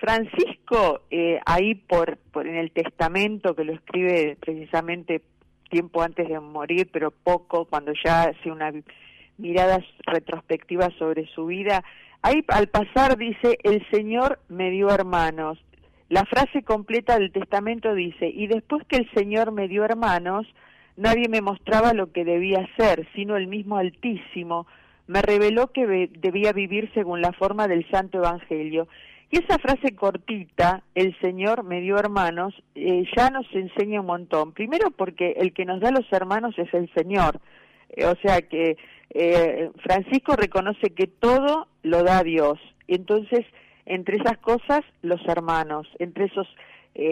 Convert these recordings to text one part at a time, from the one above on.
Francisco, eh, ahí por, por en el testamento que lo escribe precisamente tiempo antes de morir, pero poco, cuando ya hace una mirada retrospectiva sobre su vida, ahí al pasar dice, el Señor me dio hermanos. La frase completa del testamento dice, y después que el Señor me dio hermanos, nadie me mostraba lo que debía hacer, sino el mismo Altísimo, me reveló que debía vivir según la forma del Santo Evangelio. Y esa frase cortita, el Señor me dio hermanos, eh, ya nos enseña un montón. Primero porque el que nos da los hermanos es el Señor. Eh, o sea que eh, Francisco reconoce que todo lo da Dios. Entonces, entre esas cosas, los hermanos, entre esos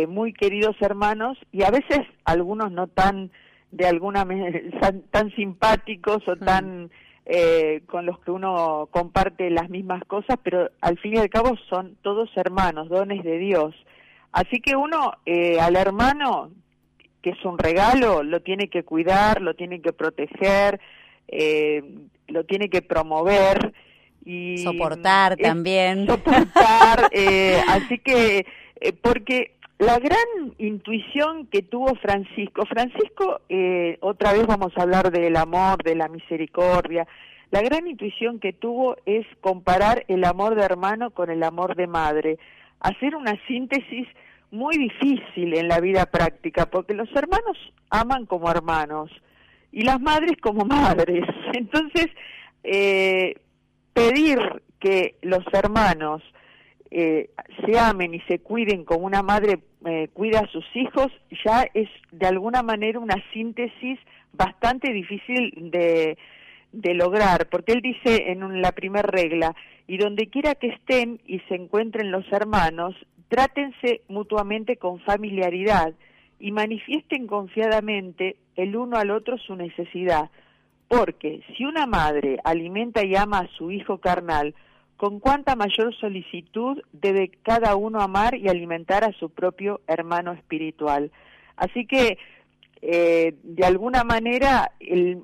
muy queridos hermanos, y a veces algunos no tan, de alguna tan, tan simpáticos o tan eh, con los que uno comparte las mismas cosas, pero al fin y al cabo son todos hermanos, dones de Dios. Así que uno eh, al hermano, que es un regalo, lo tiene que cuidar, lo tiene que proteger, eh, lo tiene que promover y soportar también. Soportar, así que porque la gran intuición que tuvo Francisco, Francisco, eh, otra vez vamos a hablar del amor, de la misericordia, la gran intuición que tuvo es comparar el amor de hermano con el amor de madre, hacer una síntesis muy difícil en la vida práctica, porque los hermanos aman como hermanos y las madres como madres. Entonces, eh, pedir que los hermanos eh, se amen y se cuiden como una madre eh, cuida a sus hijos, ya es de alguna manera una síntesis bastante difícil de, de lograr, porque él dice en la primera regla, y donde quiera que estén y se encuentren los hermanos, trátense mutuamente con familiaridad y manifiesten confiadamente el uno al otro su necesidad, porque si una madre alimenta y ama a su hijo carnal, con cuánta mayor solicitud debe cada uno amar y alimentar a su propio hermano espiritual. Así que, eh, de alguna manera, el,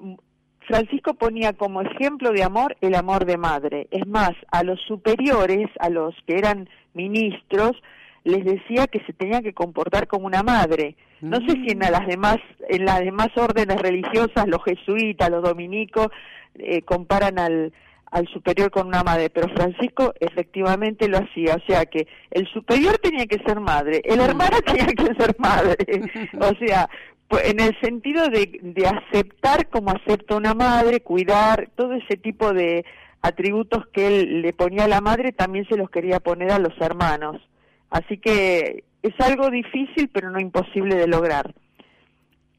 Francisco ponía como ejemplo de amor el amor de madre. Es más, a los superiores, a los que eran ministros, les decía que se tenían que comportar como una madre. No sé si en las demás, en las demás órdenes religiosas, los jesuitas, los dominicos, eh, comparan al, al superior con una madre, pero Francisco efectivamente lo hacía, o sea que el superior tenía que ser madre, el hermano tenía que ser madre, o sea, en el sentido de, de aceptar como acepta una madre, cuidar, todo ese tipo de atributos que él le ponía a la madre, también se los quería poner a los hermanos. Así que es algo difícil, pero no imposible de lograr.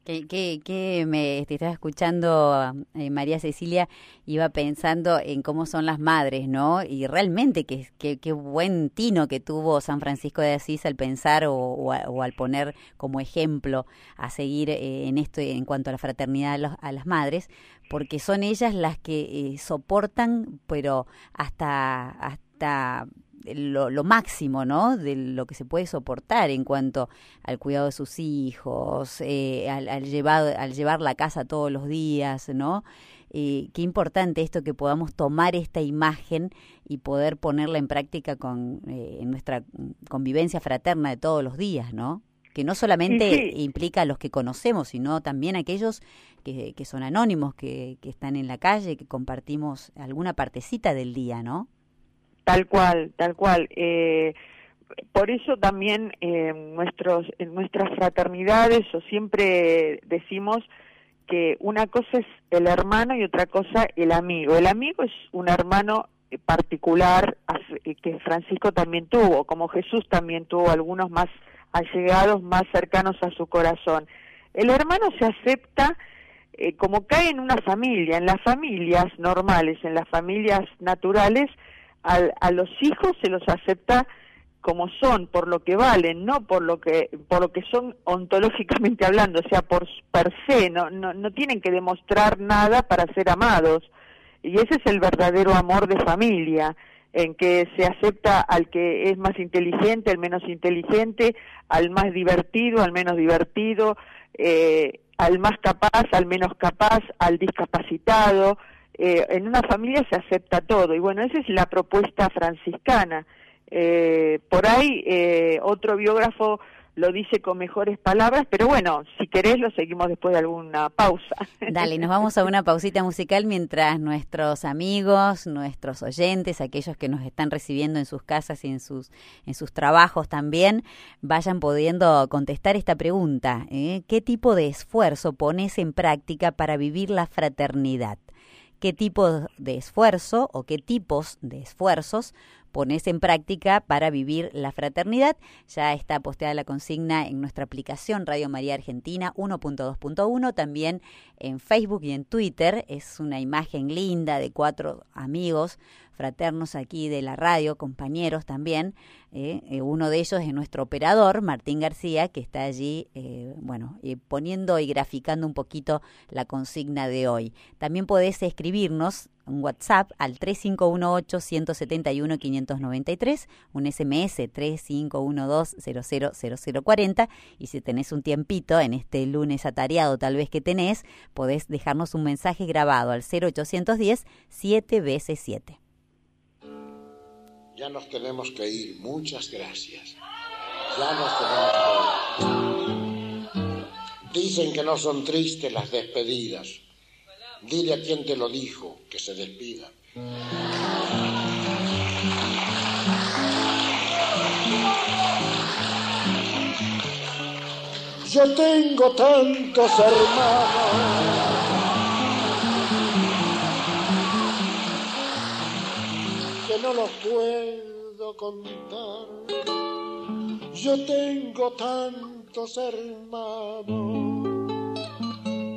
Que, que, me te estaba escuchando eh, María Cecilia, iba pensando en cómo son las madres, ¿no? Y realmente qué que, buen tino que tuvo San Francisco de Asís al pensar o, al poner como ejemplo a seguir eh, en esto en cuanto a la fraternidad a, las madres, porque son ellas las que eh, soportan, pero hasta hasta lo, máximo, ¿no? De lo que se puede soportar en cuanto al cuidado de sus hijos, eh, al, llevar, al llevar la casa todos los días, ¿no? Eh, qué importante esto que podamos tomar esta imagen y poder ponerla en práctica con eh, en nuestra convivencia fraterna de todos los días, ¿no? Que no solamente implica a los que conocemos, sino también a aquellos que, que son anónimos, que, que están en la calle, que compartimos alguna partecita del día, ¿no? Tal cual, tal cual. Eh, por eso también eh, nuestros, en nuestras fraternidades o siempre decimos que una cosa es el hermano y otra cosa el amigo. El amigo es un hermano particular que Francisco también tuvo, como Jesús también tuvo algunos más allegados, más cercanos a su corazón. El hermano se acepta eh, como cae en una familia, en las familias normales, en las familias naturales, a los hijos se los acepta como son, por lo que valen, no por lo que por lo que son ontológicamente hablando, o sea, por per se, no, no, no tienen que demostrar nada para ser amados. Y ese es el verdadero amor de familia, en que se acepta al que es más inteligente, al menos inteligente, al más divertido, al menos divertido, eh, al más capaz, al menos capaz, al discapacitado, eh, en una familia se acepta todo y bueno, esa es la propuesta franciscana. Eh, por ahí eh, otro biógrafo lo dice con mejores palabras, pero bueno, si querés lo seguimos después de alguna pausa. Dale, nos vamos a una pausita musical mientras nuestros amigos, nuestros oyentes, aquellos que nos están recibiendo en sus casas y en sus, en sus trabajos también, vayan pudiendo contestar esta pregunta. ¿eh? ¿Qué tipo de esfuerzo pones en práctica para vivir la fraternidad? ¿Qué tipo de esfuerzo o qué tipos de esfuerzos pones en práctica para vivir la fraternidad. Ya está posteada la consigna en nuestra aplicación Radio María Argentina 1.2.1, también en Facebook y en Twitter. Es una imagen linda de cuatro amigos fraternos aquí de la radio, compañeros también. Eh, eh, uno de ellos es nuestro operador, Martín García, que está allí, eh, bueno, poniendo y graficando un poquito la consigna de hoy. También podés escribirnos un WhatsApp al 3518-171-593, un SMS 3512-000040 y si tenés un tiempito en este lunes atareado tal vez que tenés, podés dejarnos un mensaje grabado al 0810 7 veces 7. Ya nos tenemos que ir, muchas gracias. Ya nos tenemos que ir. Dicen que no son tristes las despedidas Dile a quien te lo dijo que se despida. Yo tengo tantos hermanos. Que no los puedo contar. Yo tengo tantos hermanos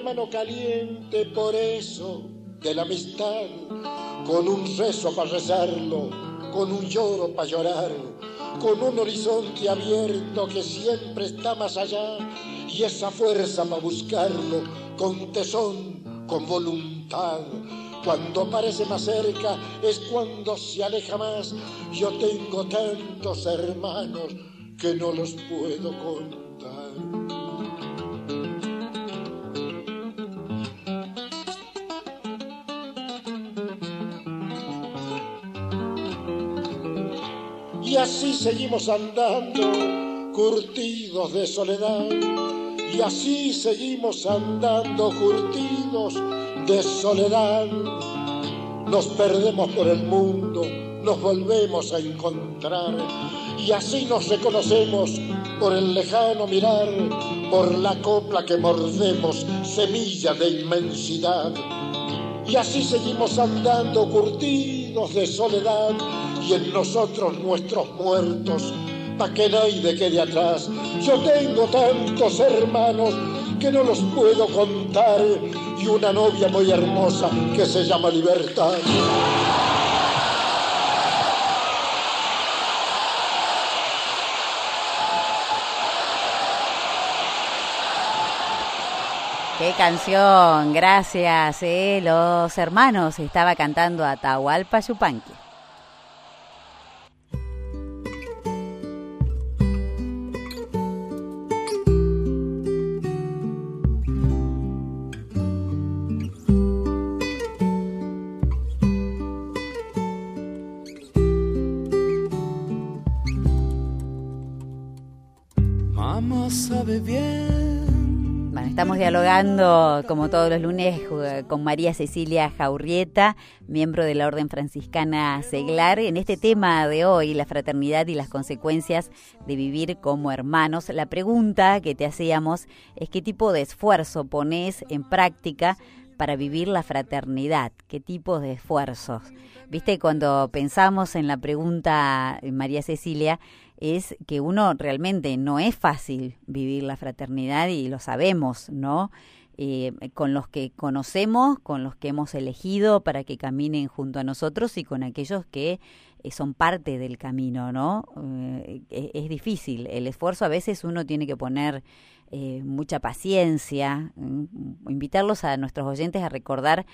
Mano caliente por eso de la amistad, con un rezo para rezarlo, con un lloro para llorar, con un horizonte abierto que siempre está más allá y esa fuerza para buscarlo con tesón, con voluntad. Cuando parece más cerca es cuando se aleja más. Yo tengo tantos hermanos que no los puedo contar. Así seguimos andando, curtidos de soledad. Y así seguimos andando, curtidos de soledad. Nos perdemos por el mundo, nos volvemos a encontrar. Y así nos reconocemos por el lejano mirar, por la copla que mordemos, semilla de inmensidad. Y así seguimos andando, curtidos de soledad y en nosotros nuestros muertos, pa' que nadie quede atrás. Yo tengo tantos hermanos que no los puedo contar y una novia muy hermosa que se llama Libertad. Qué canción, gracias. Eh. Los hermanos estaba cantando Atahualpa Yupanqui. Dialogando, como todos los lunes, con María Cecilia Jaurrieta, miembro de la Orden Franciscana Seglar, en este tema de hoy, la fraternidad y las consecuencias de vivir como hermanos. La pregunta que te hacíamos es qué tipo de esfuerzo pones en práctica para vivir la fraternidad, qué tipo de esfuerzos. Viste, cuando pensamos en la pregunta, María Cecilia, es que uno realmente no es fácil vivir la fraternidad y lo sabemos, ¿no? Eh, con los que conocemos, con los que hemos elegido para que caminen junto a nosotros y con aquellos que eh, son parte del camino, ¿no? Eh, es, difícil. El esfuerzo a veces uno tiene que poner mucha paciencia, invitarlos a nuestros oyentes a recordar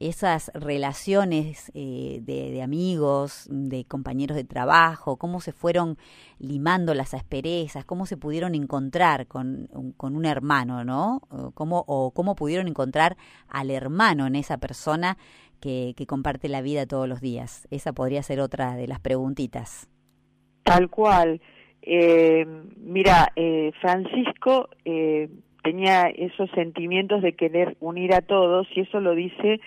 esas relaciones eh, de, amigos, de compañeros de trabajo, cómo se fueron limando las asperezas, cómo se pudieron encontrar con, con un hermano, ¿no? Cómo, o cómo pudieron encontrar al hermano en esa persona que, que comparte la vida todos los días. Esa podría ser otra de las preguntitas. Tal cual. Eh, mira, eh, Francisco tenía esos sentimientos de querer unir a todos y eso lo dice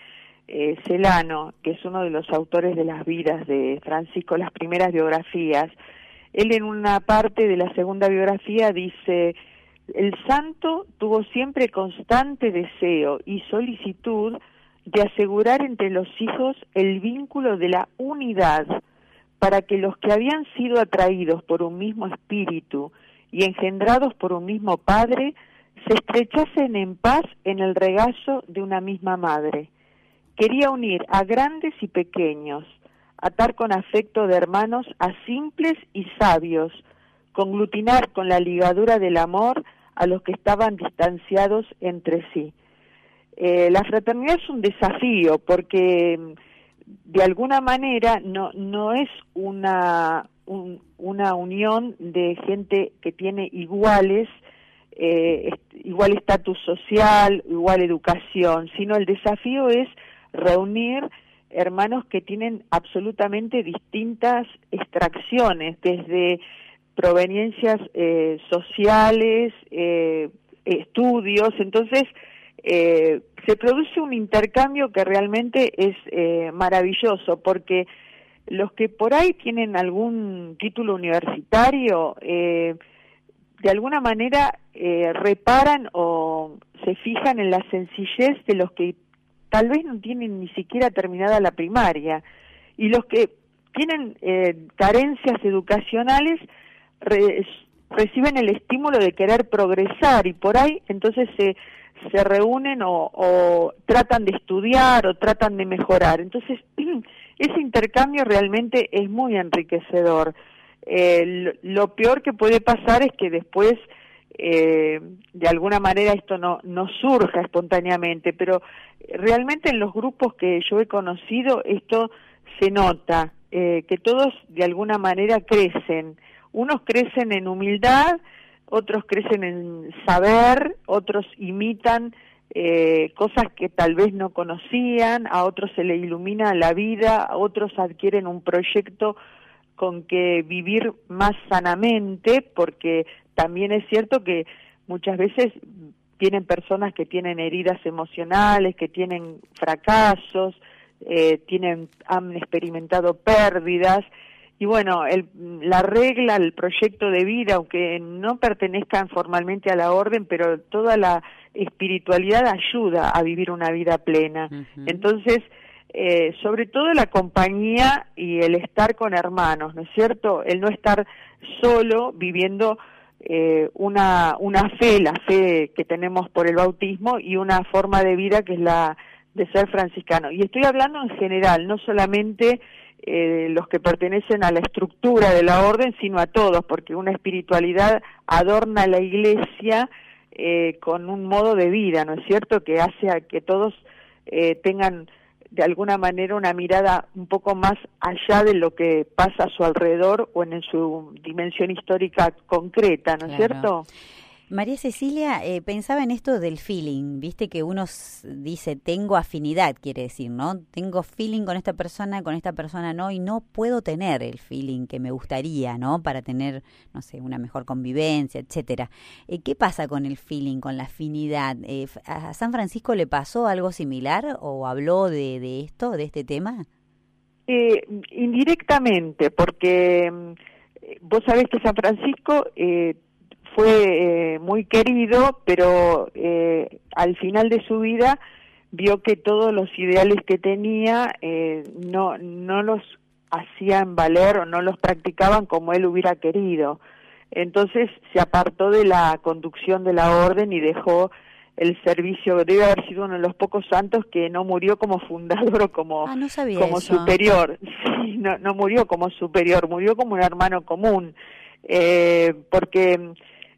eh, Celano, que es uno de los autores de las vidas de Francisco, las primeras biografías, él en una parte de la segunda biografía dice, el santo tuvo siempre constante deseo y solicitud de asegurar entre los hijos el vínculo de la unidad para que los que habían sido atraídos por un mismo espíritu y engendrados por un mismo padre se estrechasen en paz en el regazo de una misma madre Quería unir a grandes y pequeños, atar con afecto de hermanos a simples y sabios, conglutinar con la ligadura del amor a los que estaban distanciados entre sí. Eh, la fraternidad es un desafío porque de alguna manera no, no es una, una unión de gente que tiene iguales, eh, igual estatus social, igual educación, sino el desafío es reunir hermanos que tienen absolutamente distintas extracciones, desde proveniencias eh, sociales, eh, estudios, entonces eh, se produce un intercambio que realmente es maravilloso, porque los que por ahí tienen algún título universitario, de alguna manera reparan o se fijan en la sencillez de los que tal vez no tienen ni siquiera terminada la primaria y los que tienen eh, carencias educacionales reciben el estímulo de querer progresar y por ahí entonces se, se reúnen o, tratan de estudiar o tratan de mejorar. Entonces, ese intercambio realmente es muy enriquecedor. Eh, lo, peor que puede pasar es que después eh, de alguna manera esto no, no surja espontáneamente, pero realmente en los grupos que yo he conocido esto se nota, eh, que todos de alguna manera crecen. Unos crecen en humildad, otros crecen en saber, otros imitan eh, cosas que tal vez no conocían, a otros se le ilumina la vida, a otros adquieren un proyecto con que vivir más sanamente, porque también es cierto que muchas veces tienen personas que tienen heridas emocionales, que tienen fracasos, eh, tienen, han experimentado pérdidas. Y bueno, el, la regla, el proyecto de vida, aunque no pertenezcan formalmente a la orden, pero toda la espiritualidad ayuda a vivir una vida plena. Entonces, eh, sobre todo la compañía y el estar con hermanos, ¿no es cierto? El no estar solo viviendo eh, una, una fe, la fe que tenemos por el bautismo y una forma de vida que es la de ser franciscano. Y estoy hablando en general, no solamente eh, los que pertenecen a la estructura de la orden, sino a todos, porque una espiritualidad adorna la iglesia eh, con un modo de vida, ¿no es cierto?, que hace a que todos tengan de alguna manera una mirada un poco más allá de lo que pasa a su alrededor o en su dimensión histórica concreta, ¿no es cierto? María Cecilia, eh, pensaba en esto del feeling, viste que uno dice tengo afinidad, quiere decir, ¿no? Tengo feeling con esta persona, con esta persona no, y no puedo tener el feeling que me gustaría, ¿no? Para tener, no sé, una mejor convivencia, etcétera. Eh, ¿Qué pasa con el feeling, con la afinidad? Eh, ¿A San Francisco le pasó algo similar o habló de, de esto, de este tema? indirectamente, porque mm, vos sabés que San Francisco fue eh, muy querido, pero eh, al final de su vida vio que todos los ideales que tenía eh, no, no los hacían valer o no los practicaban como él hubiera querido. Entonces se apartó de la conducción de la orden y dejó el servicio, debe haber sido uno de los pocos santos que no murió como fundador o como, ah, como superior, sí, no, no murió como superior, murió como un hermano común, eh, porque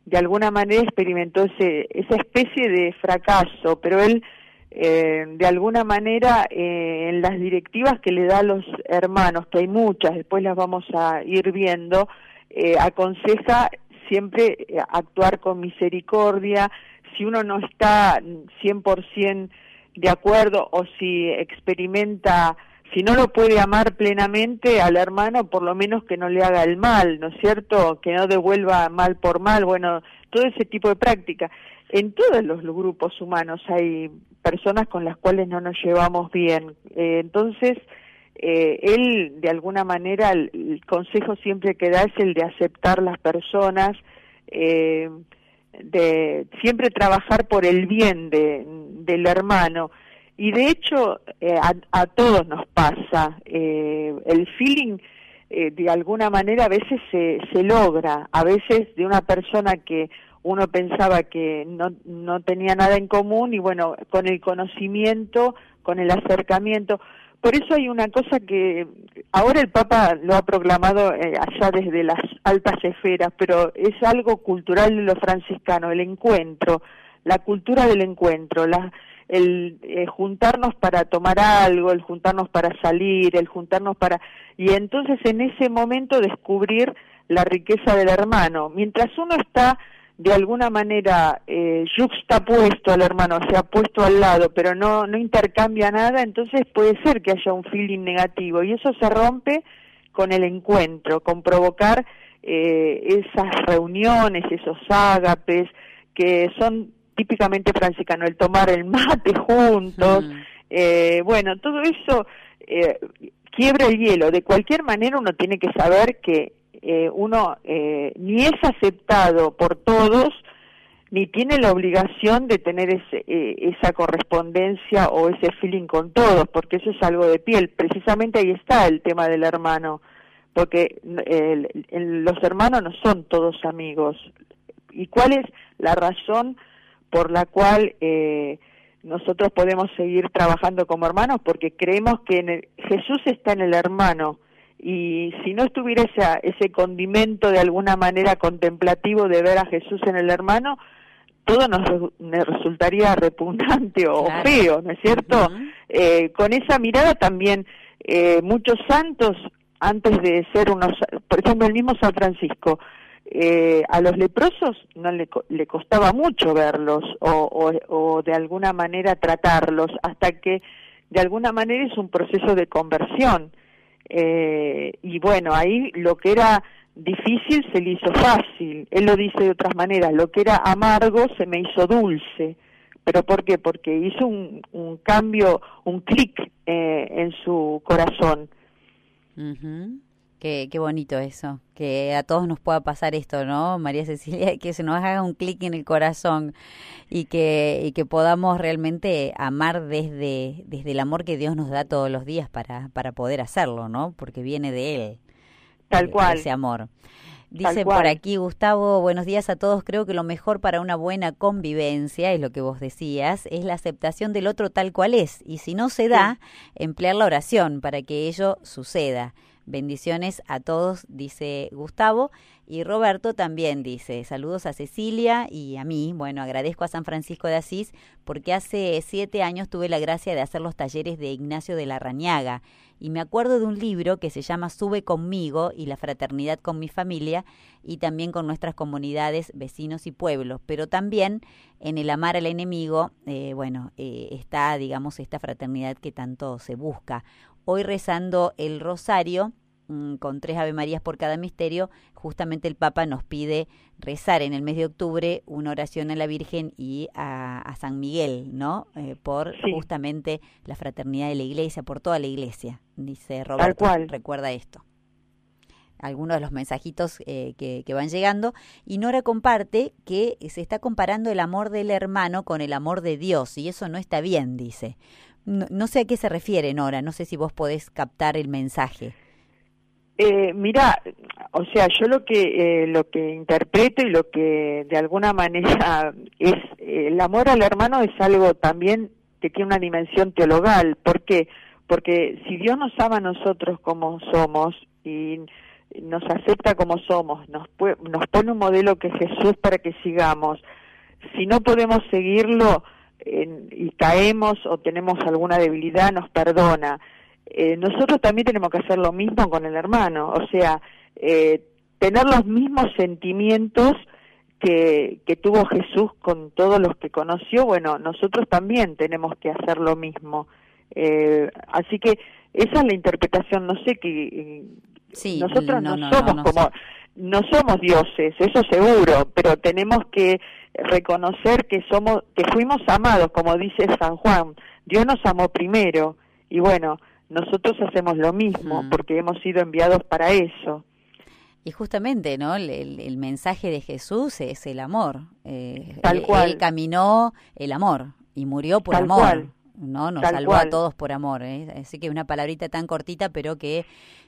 de alguna manera experimentó ese, esa especie de fracaso, pero él eh, de alguna manera eh, en las directivas que le da a los hermanos, que hay muchas, después las vamos a ir viendo, eh, aconseja siempre eh, actuar con misericordia, si uno no está 100% de acuerdo o si experimenta, si no lo puede amar plenamente al hermano, por lo menos que no le haga el mal, ¿no es cierto? Que no devuelva mal por mal, bueno, todo ese tipo de práctica. En todos los grupos humanos hay personas con las cuales no nos llevamos bien. Eh, entonces, eh, él, de alguna manera, el, consejo siempre que da es el de aceptar las personas, eh, de siempre trabajar por el bien de, del hermano. Y de hecho, eh, a, todos nos pasa. Eh, el feeling, eh, de alguna manera, a veces se, se logra. A veces de una persona que uno pensaba que no, no tenía nada en común y bueno, con el conocimiento, con el acercamiento, por eso hay una cosa que ahora el Papa lo ha proclamado eh, allá desde las altas esferas, pero es algo cultural de los franciscanos, el encuentro, la cultura del encuentro, la, el eh, juntarnos para tomar algo, el juntarnos para salir, el juntarnos para... Y entonces en ese momento descubrir la riqueza del hermano. Mientras uno está de alguna manera eh, juxtapuesto al hermano, se ha puesto al lado, pero no, no intercambia nada, entonces puede ser que haya un feeling negativo y eso se rompe con el encuentro, con provocar eh, esas reuniones, esos ágapes que son típicamente franciscanos, el tomar el mate juntos, mm. eh, bueno, todo eso eh, quiebra el hielo. De cualquier manera uno tiene que saber que eh, uno eh, ni es aceptado por todos, ni tiene la obligación de tener ese, eh, esa correspondencia o ese feeling con todos, porque eso es algo de piel. Precisamente ahí está el tema del hermano, porque los hermanos no son todos amigos. ¿Y cuál es la razón por la cual nosotros podemos seguir trabajando como hermanos? Porque creemos que Jesús está en el hermano y si no estuviera ese condimento de alguna manera contemplativo de ver a Jesús en el hermano, todo nos, resultaría repugnante o feo, ¿no es cierto? eh, con esa mirada también eh, muchos santos, antes de ser unos, por ejemplo el mismo San Francisco, eh, a los leprosos no le, le costaba mucho verlos o, o, de alguna manera tratarlos, hasta que de alguna manera es un proceso de conversión eh, y bueno, ahí lo que era difícil se le hizo fácil. Él lo dice de otras maneras, lo que era amargo se me hizo dulce. ¿Pero por qué? Porque hizo un, un cambio, un clic eh, en su corazón. Qué, qué bonito eso, que a todos nos pueda pasar esto, ¿no, María Cecilia? Que se nos haga un clic en el corazón y que, y que podamos realmente amar desde, desde el amor que Dios nos da todos los días para, para poder hacerlo, ¿no? Porque viene de Él. Tal eh, cual. Ese amor. Dice por aquí Gustavo, buenos días a todos. Creo que lo mejor para una buena convivencia, es lo que vos decías, es la aceptación del otro tal cual es. Y si no se da, emplear la oración para que ello suceda. Bendiciones a todos, dice Gustavo. Y Roberto también dice, saludos a Cecilia y a mí. Bueno, agradezco a San Francisco de Asís porque hace siete años tuve la gracia de hacer los talleres de Ignacio de la Rañaga. Y me acuerdo de un libro que se llama Sube conmigo y la fraternidad con mi familia y también con nuestras comunidades, vecinos y pueblos. Pero también en el amar al enemigo, eh, bueno, eh, está, digamos, esta fraternidad que tanto se busca. Hoy rezando el rosario, mm, con tres Ave Marías por cada misterio, justamente el Papa nos pide rezar en el mes de octubre una oración a la Virgen y a, San Miguel, ¿no? Eh, por justamente la fraternidad de la Iglesia, por toda la Iglesia, dice Roberto. Recuerda esto algunos de los mensajitos eh, que, que, van llegando. Y Nora comparte que se está comparando el amor del hermano con el amor de Dios, y eso no está bien, dice. No, sé a qué se refiere, Nora, no sé si vos podés captar el mensaje. Eh, mira, o sea, yo lo que eh, lo que interpreto y lo que de alguna manera es eh, el amor al hermano es algo también que tiene una dimensión teologal. ¿Por qué? Porque si Dios nos ama a nosotros como somos y nos acepta como somos, nos, nos pone un modelo que es Jesús para que sigamos, si no podemos seguirlo y caemos o tenemos alguna debilidad, nos perdona. Eh, nosotros también tenemos que hacer lo mismo con el hermano, o sea, eh, tener los mismos sentimientos que, que tuvo Jesús con todos los que conoció, bueno, nosotros también tenemos que hacer lo mismo. Eh, así que esa es la interpretación, no sé que sí, nosotros no, somos como no somos dioses, eso seguro, pero tenemos que reconocer que somos que fuimos amados, como dice San Juan. Dios nos amó primero y bueno, nosotros hacemos lo mismo porque hemos sido enviados para eso. Y justamente, ¿no? El, mensaje de Jesús es el amor. Eh, Tal cual. Él caminó el amor y murió por amor. ¿No? Nos salvó a todos por amor. ¿eh? Así que una palabrita tan cortita, pero que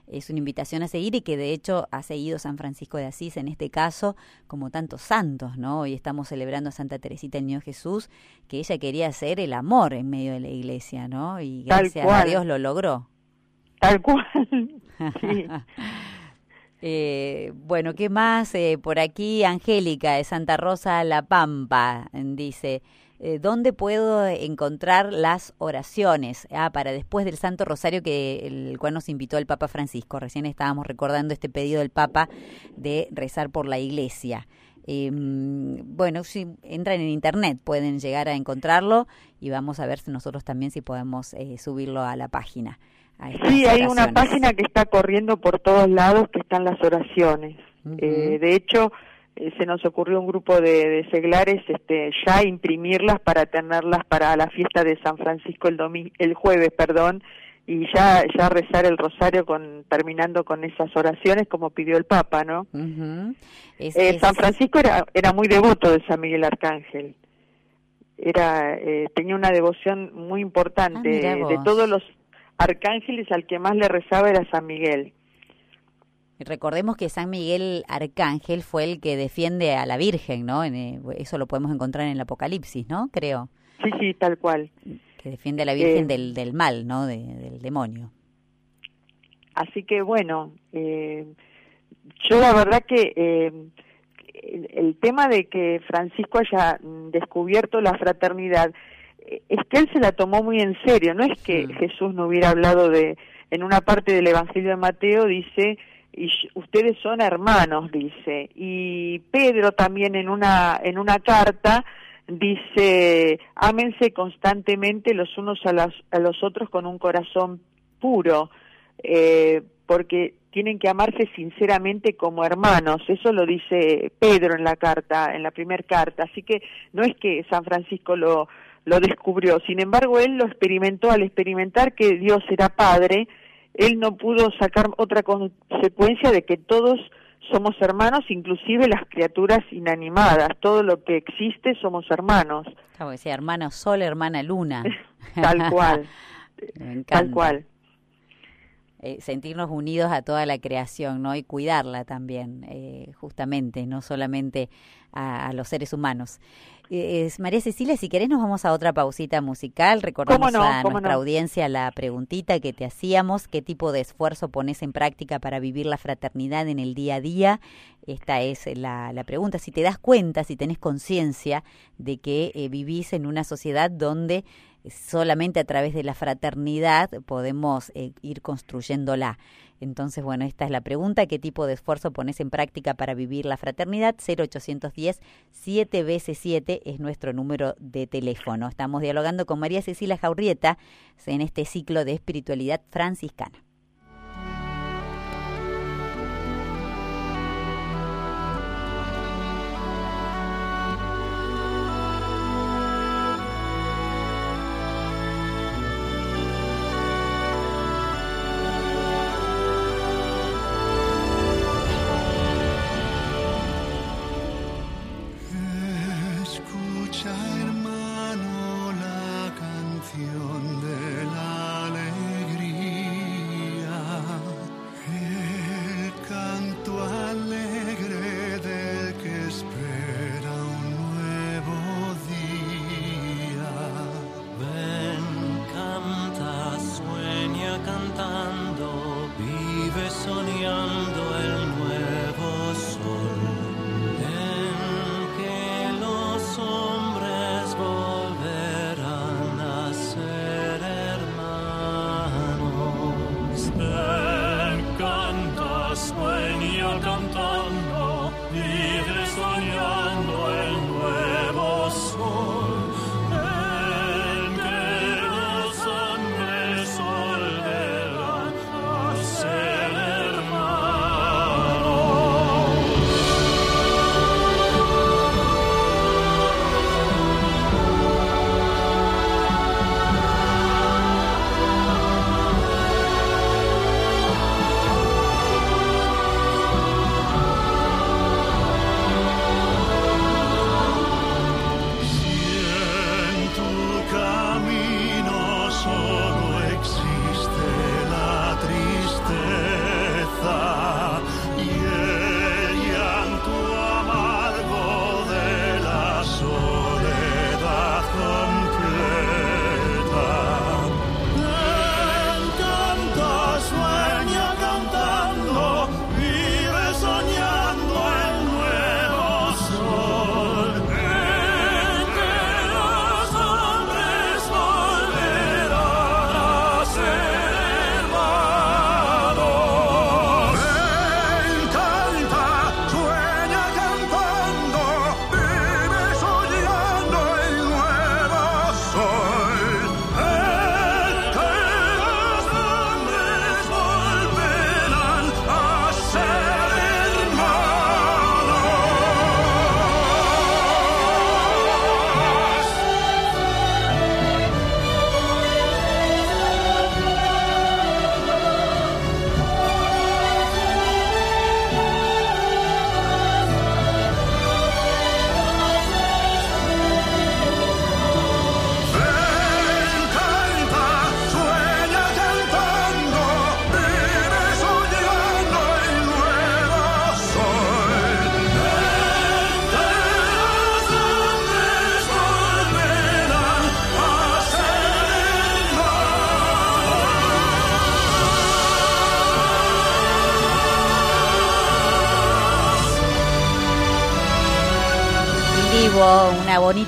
es una invitación a seguir y que de hecho ha seguido San Francisco de Asís en este caso, como tantos santos, ¿no? Hoy estamos celebrando a Santa Teresita el Niño Jesús, que ella quería hacer el amor en medio de la iglesia, ¿no? Y gracias a Dios lo logró. Tal cual. sí. Eh, bueno, ¿qué más? Eh, por aquí, Angélica de Santa Rosa La Pampa dice, eh, ¿dónde puedo encontrar las oraciones? Ah, para después del Santo Rosario que el cual nos invitó el Papa Francisco. Recién estábamos recordando este pedido del Papa de rezar por la Iglesia. Em, bueno, si entran en internet pueden llegar a encontrarlo y vamos a ver si nosotros también si podemos eh, subirlo a la página. sí, hay una página que está corriendo por todos lados que están las oraciones. Eh, de hecho, eh, se nos ocurrió un grupo de, seglares este, ya imprimirlas para tenerlas para la fiesta de San Francisco el, el jueves, perdón, y ya ya rezar el rosario con terminando con esas oraciones como pidió el Papa, ¿no? Eh, San Francisco era era muy devoto de San Miguel Arcángel. Era eh, tenía una devoción muy importante ah, de todos los arcángeles al que más le rezaba era San Miguel. Recordemos que San Miguel Arcángel fue el que defiende a la Virgen, ¿no? Eh, eso lo podemos encontrar en el Apocalipsis, ¿no? Creo. Sí, sí, tal cual. Que defiende a la Virgen eh, del, del mal, ¿no? del demonio. Así que bueno, eh, yo la verdad que el, tema de que Francisco haya descubierto la fraternidad, es que él se la tomó muy en serio, no es que Jesús no hubiera hablado de, en una parte del Evangelio de Mateo dice, y ustedes son hermanos, dice. Y Pedro también en una, en una carta dice, ámense constantemente los unos a, a los otros con un corazón puro, eh, porque tienen que amarse sinceramente como hermanos. Eso lo dice Pedro en la carta, en la primera carta. Así que no es que San Francisco lo, lo descubrió. Sin embargo, él lo experimentó al experimentar que Dios era Padre él no pudo sacar otra consecuencia de que todos somos hermanos, inclusive las criaturas inanimadas, todo lo que existe somos hermanos. Como decía, hermano sol, hermana luna. Tal cual. Tal cual. Eh, sentirnos unidos a toda la creación, ¿no? Y cuidarla también, eh, justamente, no solamente a, los seres humanos. Eh, María Cecilia, si querés nos vamos a otra pausita musical. Recordamos a nuestra audiencia la preguntita que te hacíamos, qué tipo de esfuerzo pones en práctica para vivir la fraternidad en el día a día. Esta es la, la pregunta, si te das cuenta, si tenés conciencia de que vivís en una sociedad donde solamente a través de la fraternidad podemos eh, ir construyéndola. Entonces, bueno, esta es la pregunta, ¿qué tipo de esfuerzo pones en práctica para vivir la fraternidad? 0810 7 veces 7 es nuestro número de teléfono. Estamos dialogando con María Cecilia Jaurrieta en este ciclo de espiritualidad franciscana.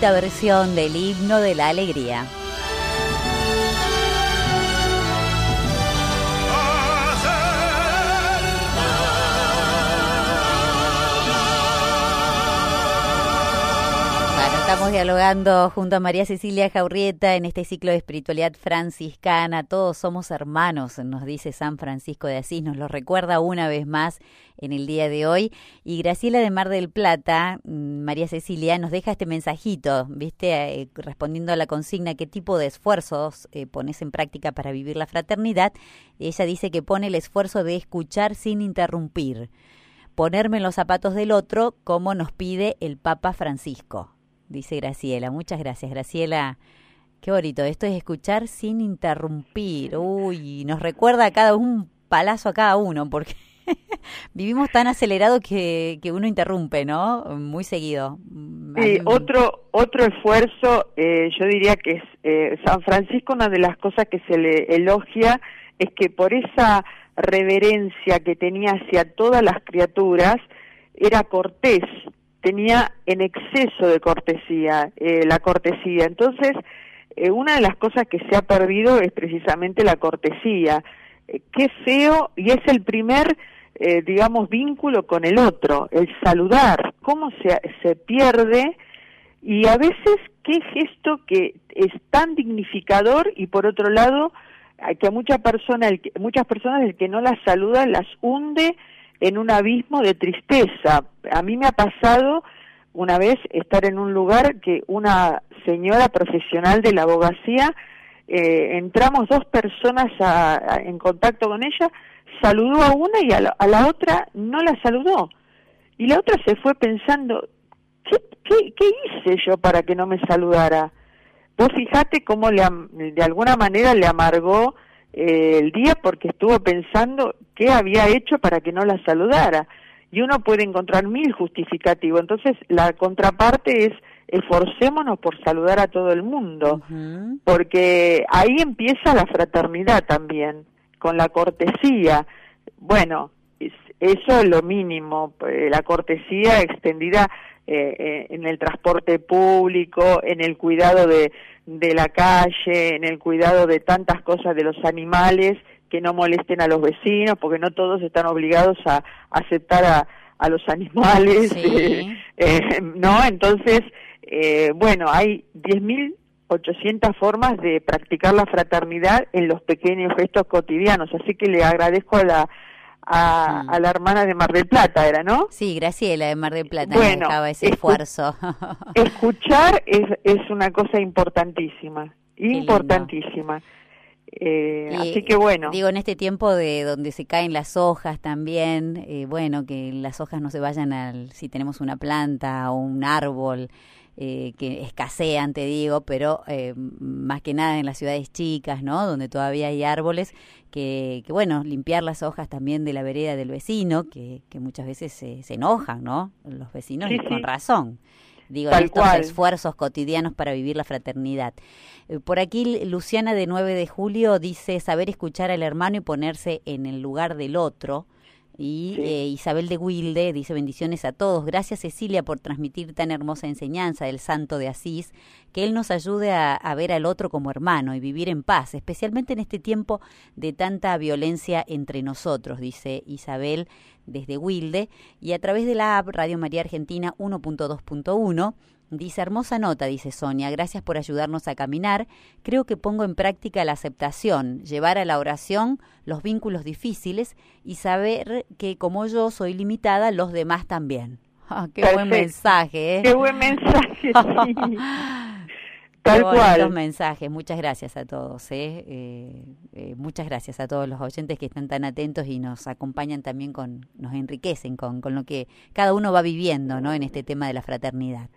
Versión del himno de la alegría. Estamos dialogando junto a María Cecilia Jaurrieta en este ciclo de espiritualidad franciscana. Todos somos hermanos, nos dice San Francisco de Asís, nos lo recuerda una vez más en el día de hoy. Y Graciela de Mar del Plata, mm, María Cecilia, nos deja este mensajito, ¿viste? Eh, respondiendo a la consigna, ¿qué tipo de esfuerzos eh, pones en práctica para vivir la fraternidad? Ella dice que pone el esfuerzo de escuchar sin interrumpir, ponerme en los zapatos del otro, como nos pide el Papa Francisco dice Graciela. Muchas gracias, Graciela. Qué bonito, esto es escuchar sin interrumpir. Uy, nos recuerda a cada un palazo a cada uno, porque vivimos tan acelerado que, que uno interrumpe, ¿no? Muy seguido. Sí, otro, otro esfuerzo, eh, yo diría que es eh, San Francisco, una de las cosas que se le elogia es que por esa reverencia que tenía hacia todas las criaturas, era cortés, tenía en exceso de cortesía, eh, la cortesía. Entonces, eh, una de las cosas que se ha perdido es precisamente la cortesía. Eh, qué feo, y es el primer, digamos, vínculo con el otro, el saludar, cómo se, se pierde y a veces qué gesto que es tan dignificador y por otro lado, que a mucha persona, muchas personas el que no las saluda las hunde en un abismo de tristeza. A mí me ha pasado una vez estar en un lugar que una señora profesional de la abogacía, eh, entramos dos personas en contacto con ella, saludó a una y a la, otra no la saludó. Y la otra se fue pensando, ¿qué, qué, hice yo para que no me saludara? Vos fijate cómo le, de alguna manera le amargó eh, el día porque estuvo pensando qué había hecho para que no la saludara. Y uno puede encontrar mil justificativos. Entonces, la contraparte es esforcémonos por saludar a todo el mundo, porque ahí empieza la fraternidad también, con la cortesía. Bueno, eso es lo mínimo, eh, la cortesía extendida eh, eh, en el transporte público, en el cuidado de, de la calle, en el cuidado de tantas cosas de los animales, que no molesten a los vecinos, porque no todos están obligados a, aceptar a, a, los animales, eh, ¿no? Entonces, eh, bueno, hay 10.800 formas de practicar la fraternidad en los pequeños gestos cotidianos, así que le agradezco a la Mm. a, la hermana de Mar del Plata, ¿era, no? Sí, Graciela de Mar del Plata bueno, ese esfuerzo. escuchar es, es una cosa importantísima, importantísima. Eh, así que bueno. Digo, en este tiempo de donde se caen las hojas también, eh, bueno, que las hojas no se vayan al, si tenemos una planta o un árbol, eh, que escasean, te digo, pero eh, más que nada en las ciudades chicas, ¿no? Donde todavía hay árboles, que, que bueno, limpiar las hojas también de la vereda del vecino, que, que muchas veces se, se enojan, ¿no? Los vecinos, y con razón. Digo, estos esfuerzos cotidianos para vivir la fraternidad. Eh, por aquí Luciana de 9 de julio dice saber escuchar al hermano y ponerse en el lugar del otro y eh, Isabel de Wilde dice bendiciones a todos. Gracias Cecilia por transmitir tan hermosa enseñanza del santo de Asís, que él nos ayude a, ver al otro como hermano y vivir en paz, especialmente en este tiempo de tanta violencia entre nosotros, dice Isabel desde Wilde, y a través de la app Radio María Argentina 1.2.1 Dice, hermosa nota, dice Sonia, gracias por ayudarnos a caminar. Creo que pongo en práctica la aceptación, llevar a la oración los vínculos difíciles y saber que como yo soy limitada, los demás también. Ah, qué buen mensaje, ¿eh? Qué buen mensaje, sí. Tal cual. Los mensajes, muchas gracias a todos, ¿eh? Eh, ¿eh? muchas gracias a todos los oyentes que están tan atentos y nos acompañan también con, nos enriquecen con, con lo que cada uno va viviendo, ¿no? En este tema de la fraternidad.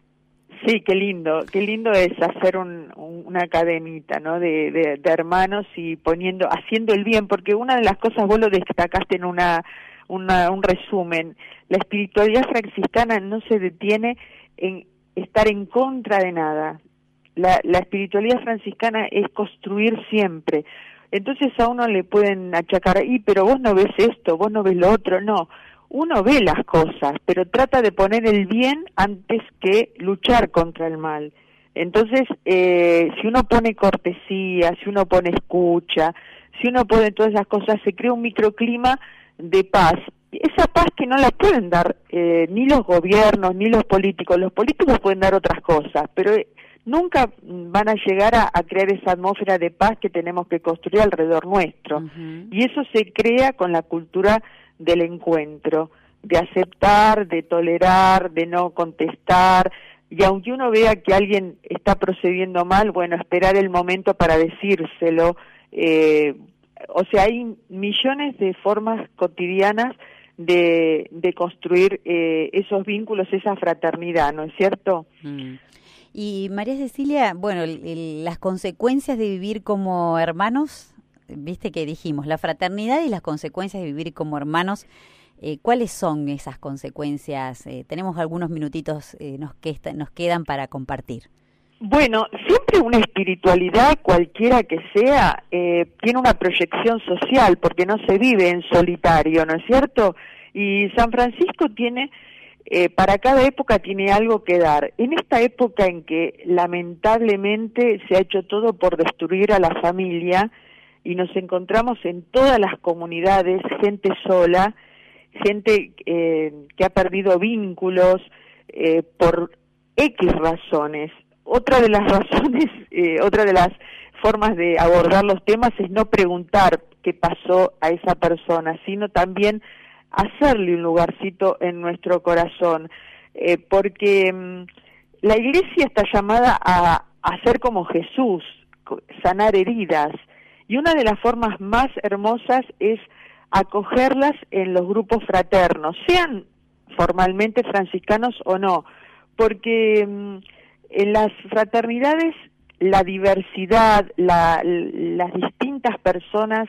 Sí, qué lindo, qué lindo es hacer un, una academita, ¿no? De, de, hermanos y poniendo, haciendo el bien, porque una de las cosas vos lo destacaste en una, una, un resumen, la espiritualidad franciscana no se detiene en estar en contra de nada. La, la espiritualidad franciscana es construir siempre. Entonces a uno le pueden achacar, y pero vos no ves esto, vos no ves lo otro, no. uno ve las cosas, pero trata de poner el bien antes que luchar contra el mal. Entonces, eh, si uno pone cortesía, si uno pone escucha, si uno pone todas esas cosas, se crea un microclima de paz. Esa paz que no la pueden dar eh, ni los gobiernos, ni los políticos. Los políticos pueden dar otras cosas, pero nunca van a llegar a, crear esa atmósfera de paz que tenemos que construir alrededor nuestro. Y eso se crea con la cultura del encuentro, de aceptar, de tolerar, de no contestar, y aunque uno vea que alguien está procediendo mal, bueno, esperar el momento para decírselo. Eh, o sea, hay millones de formas cotidianas de, de construir eh, esos vínculos, esa fraternidad, ¿no es cierto? Mm. Y María Cecilia, bueno, las consecuencias de vivir como hermanos viste que dijimos, la fraternidad y las consecuencias de vivir como hermanos. Eh, ¿Cuáles son esas consecuencias? Eh, tenemos algunos minutitos, eh, nos, que nos quedan para compartir. Bueno, siempre una espiritualidad, cualquiera que sea, tiene una proyección social, porque no se vive en solitario, ¿no es cierto? Y San Francisco tiene, para cada época tiene algo que dar. En esta época en que lamentablemente se ha hecho todo por destruir a la familia, y nos encontramos en todas las comunidades gente sola, gente eh, que ha perdido vínculos eh, por X razones. Otra de las razones, eh, otra de las formas de abordar los temas es no preguntar qué pasó a esa persona, sino también hacerle un lugarcito en nuestro corazón, porque mm, la iglesia está llamada a, ser como Jesús, sanar heridas, y una de las formas más hermosas es acogerlas en los grupos fraternos, sean formalmente franciscanos o no, porque mm, en las fraternidades la diversidad, las distintas personas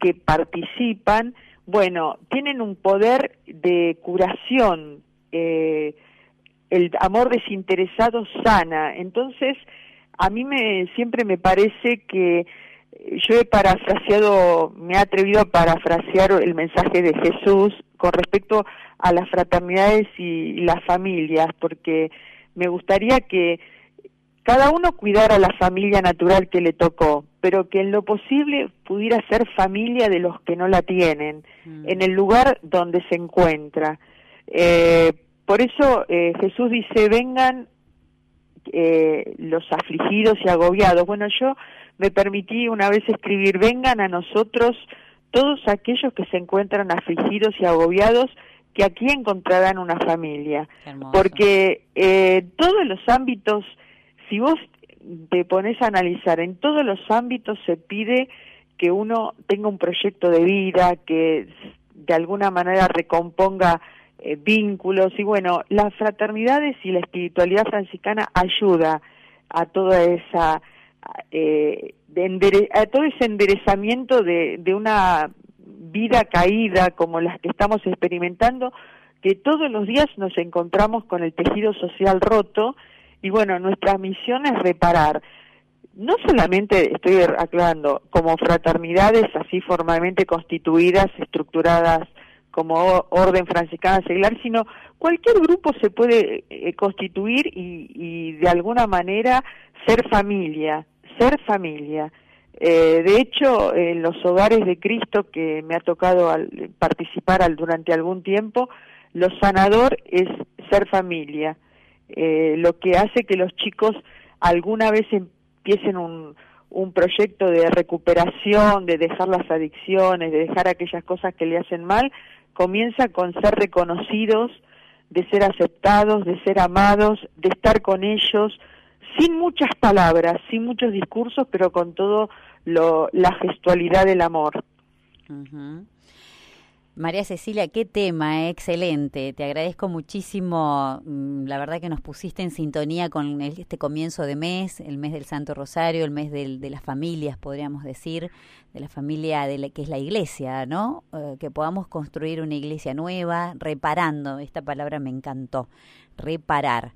que participan, bueno, tienen un poder de curación, eh, el amor desinteresado sana, entonces a mí me siempre me parece que yo he parafraseado, me he atrevido a parafrasear el mensaje de Jesús con respecto a las fraternidades y las familias, porque me gustaría que cada uno cuidara la familia natural que le tocó, pero que en lo posible pudiera ser familia de los que no la tienen, mm. en el lugar donde se encuentra. Eh, por eso eh, Jesús dice, vengan eh, los afligidos y agobiados. Bueno, yo me permití una vez escribir, vengan a nosotros todos aquellos que se encuentran afligidos y agobiados, que aquí encontrarán una familia. Porque eh, todos los ámbitos, si vos te pones a analizar, en todos los ámbitos se pide que uno tenga un proyecto de vida, que de alguna manera recomponga eh, vínculos y bueno, las fraternidades y la espiritualidad franciscana ayuda a toda esa eh, de a todo ese enderezamiento de, de una vida caída como las que estamos experimentando, que todos los días nos encontramos con el tejido social roto y bueno, nuestra misión es reparar. No solamente estoy aclarando como fraternidades así formalmente constituidas, estructuradas como orden franciscana seglar, sino cualquier grupo se puede eh, constituir y, y de alguna manera ser familia, ser familia. Eh, de hecho, en los hogares de Cristo que me ha tocado participar durante algún tiempo, lo sanador es ser familia, eh, lo que hace que los chicos alguna vez empiecen un, un proyecto de recuperación, de dejar las adicciones, de dejar aquellas cosas que le hacen mal, comienza con ser reconocidos, de ser aceptados, de ser amados, de estar con ellos, sin muchas palabras, sin muchos discursos, pero con todo lo, la gestualidad del amor. María Cecilia, qué tema, eh, excelente. Te agradezco muchísimo. Mm, la verdad que nos pusiste en sintonía con este comienzo de mes, el mes del Santo Rosario, el mes de las familias, podríamos decir, de la familia de la, que es la iglesia, ¿no? Eh, que podamos construir una iglesia nueva, reparando. Esta palabra me encantó, reparar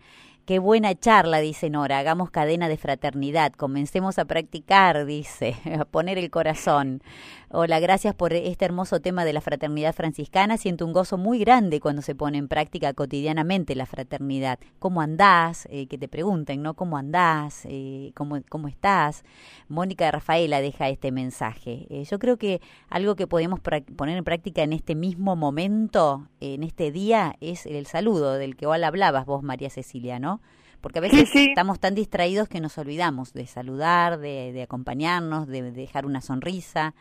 Qué buena charla, dice Nora. Hagamos cadena de fraternidad. Comencemos a practicar, dice, a poner el corazón. Hola, gracias por este hermoso tema de la fraternidad franciscana. Siento un gozo muy grande cuando se pone en práctica cotidianamente la fraternidad. ¿Cómo andás? Eh, que te pregunten, ¿no? ¿Cómo andás? Eh, ¿cómo, ¿Cómo estás? Mónica de Rafaela deja este mensaje. Eh, yo creo que algo que podemos poner en práctica en este mismo momento, en este día, es el saludo del que igual hablabas vos, María Cecilia, ¿no? Porque a veces estamos tan distraídos que nos olvidamos de saludar, de, de acompañarnos, de dejar una sonrisa.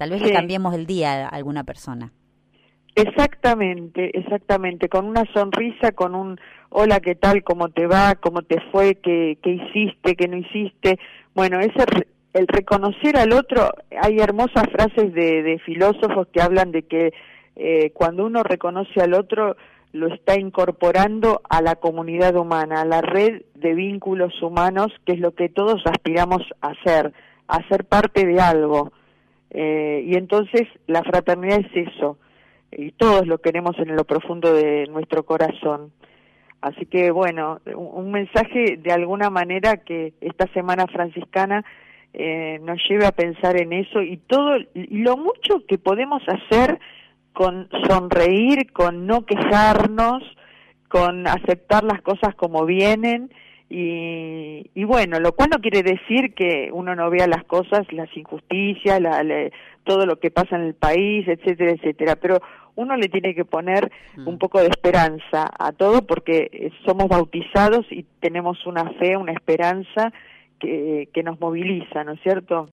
Tal vez le cambiemos el día a alguna persona. Exactamente, exactamente, con una sonrisa, con un hola, ¿qué tal? ¿Cómo te va? ¿Cómo te fue? ¿Qué, qué hiciste? ¿Qué no hiciste? Bueno, ese el reconocer al otro, hay hermosas frases de, de filósofos que hablan de que eh, cuando uno reconoce al otro, lo está incorporando a la comunidad humana, a la red de vínculos humanos, que es lo que todos aspiramos a hacer, a ser parte de algo. Eh, y entonces la fraternidad es eso, y todos lo queremos en lo profundo de nuestro corazón. Así que bueno, un, mensaje de alguna manera que esta semana franciscana eh, nos lleve a pensar en eso y todo y lo mucho que podemos hacer con sonreír, con no quejarnos, con aceptar las cosas como vienen y, bueno, lo cual no quiere decir que uno no vea las cosas, las injusticias, todo lo que pasa en el país, etcétera, etcétera, pero uno le tiene que poner mm. un poco de esperanza a todo porque somos bautizados y tenemos una fe, una esperanza que, que nos moviliza, ¿no es cierto?